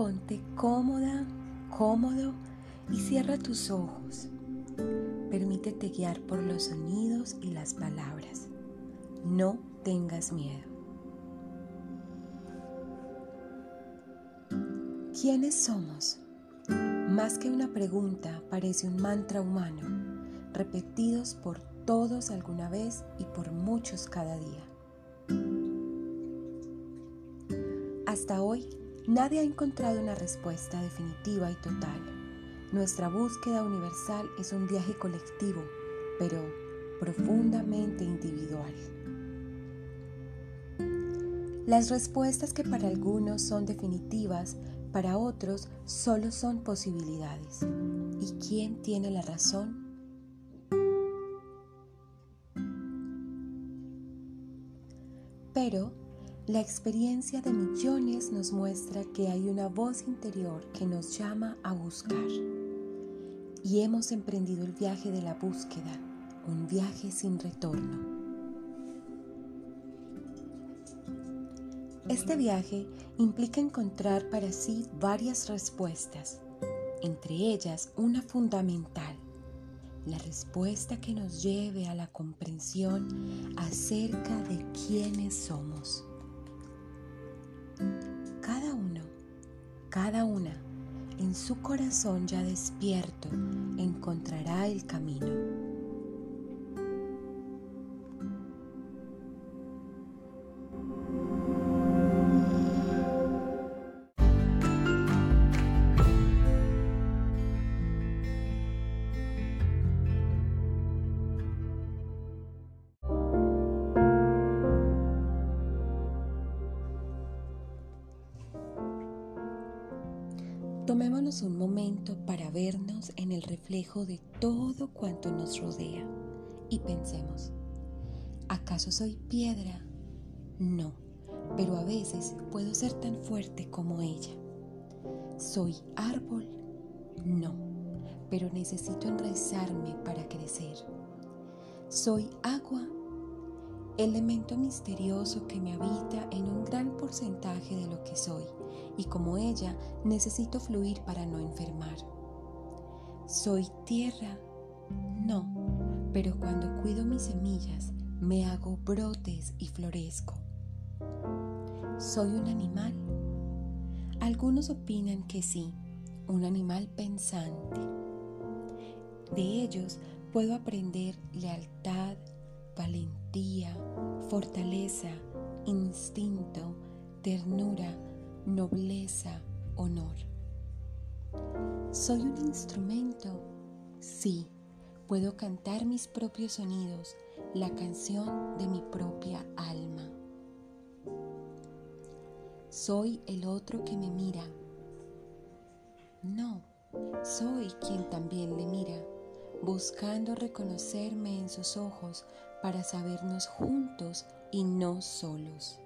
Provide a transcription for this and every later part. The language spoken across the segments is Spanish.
ponte cómoda, cómodo y cierra tus ojos. Permítete guiar por los sonidos y las palabras. No tengas miedo. ¿Quiénes somos? Más que una pregunta, parece un mantra humano, repetidos por todos alguna vez y por muchos cada día. Hasta hoy, nadie ha encontrado una respuesta definitiva y total. Nuestra búsqueda universal es un viaje colectivo, pero profundamente individual. Las respuestas que para algunos son definitivas, para otros solo son posibilidades. ¿Y quién tiene la razón? Pero la experiencia de millones nos muestra que hay una voz interior que nos llama a buscar. Y hemos emprendido el viaje de la búsqueda, un viaje sin retorno. Este viaje implica encontrar para sí varias respuestas, entre ellas una fundamental, la respuesta que nos lleve a la comprensión acerca de quiénes somos. Cada uno, cada una, en su corazón ya despierto, encontrará el camino. Tomémonos un momento para vernos en el reflejo de todo cuanto nos rodea y pensemos, ¿acaso soy piedra? No, pero a veces puedo ser tan fuerte como ella. ¿Soy árbol? No, pero necesito enraizarme para crecer. ¿Soy agua? Elemento misterioso que me habita en un gran porcentaje de lo que soy y como ella necesito fluir para no enfermar. ¿Soy tierra? No, pero cuando cuido mis semillas me hago brotes y florezco. ¿Soy un animal? Algunos opinan que sí, un animal pensante. De ellos puedo aprender lealtad, valentía, fortaleza, instinto, ternura, nobleza, honor. ¿Soy un instrumento? Sí, puedo cantar mis propios sonidos, la canción de mi propia alma. ¿Soy el otro que me mira? No, soy quien también le mira, buscando reconocerme en sus ojos para sabernos juntos y no solos.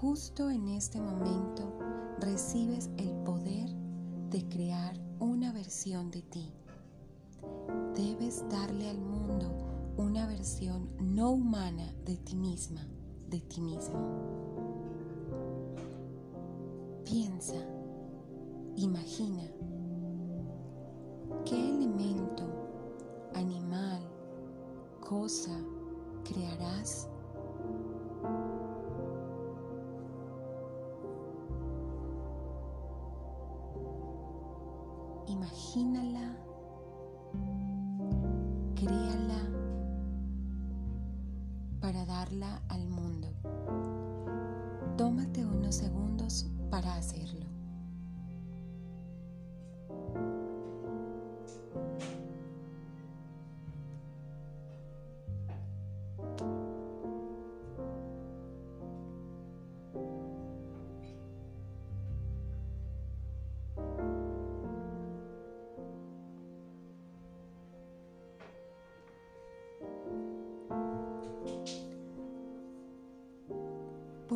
justo en este momento recibes el poder de crear una versión de ti. Debes darle al mundo una versión no humana de ti misma, de ti mismo. Piensa, imagina, cosa crearás imagínala, créala para darla al mundo. Tómate unos segundos para hacerlo.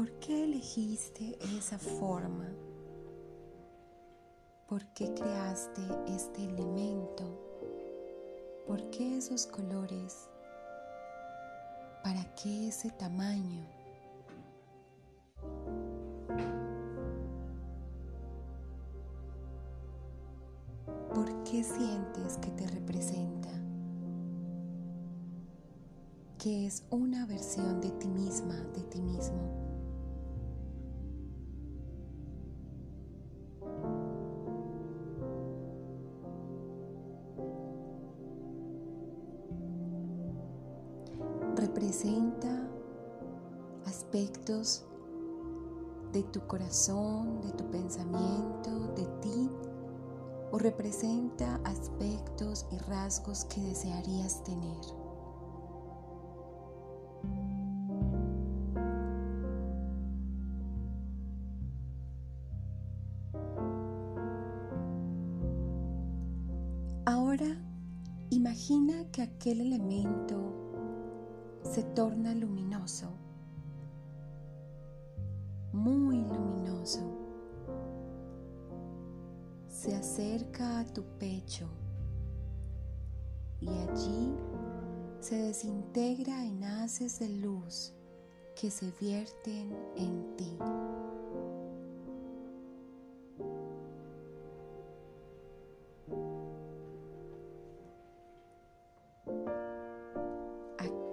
¿Por qué elegiste esa forma? ¿Por qué creaste este elemento? ¿Por qué esos colores? ¿Para qué ese tamaño? ¿Por qué sientes que te representa? Que es una versión de ti misma, de ti mismo. Representa aspectos de tu corazón, de tu pensamiento, de ti, o representa aspectos y rasgos que desearías tener. Ahora imagina que aquel elemento se torna luminoso, muy luminoso. Se acerca a tu pecho y allí se desintegra en haces de luz que se vierten en ti.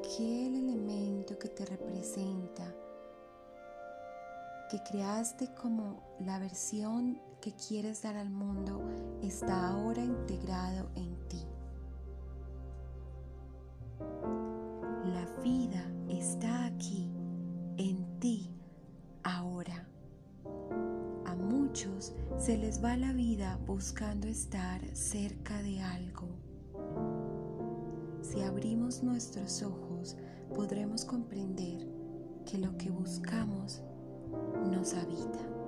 Aquel elemento que te representa, que creaste como la versión que quieres dar al mundo, está ahora integrado en ti. La vida está aquí, en ti, ahora. A muchos se les va la vida buscando estar cerca de algo si abrimos nuestros ojos, podremos comprender que lo que buscamos nos habita.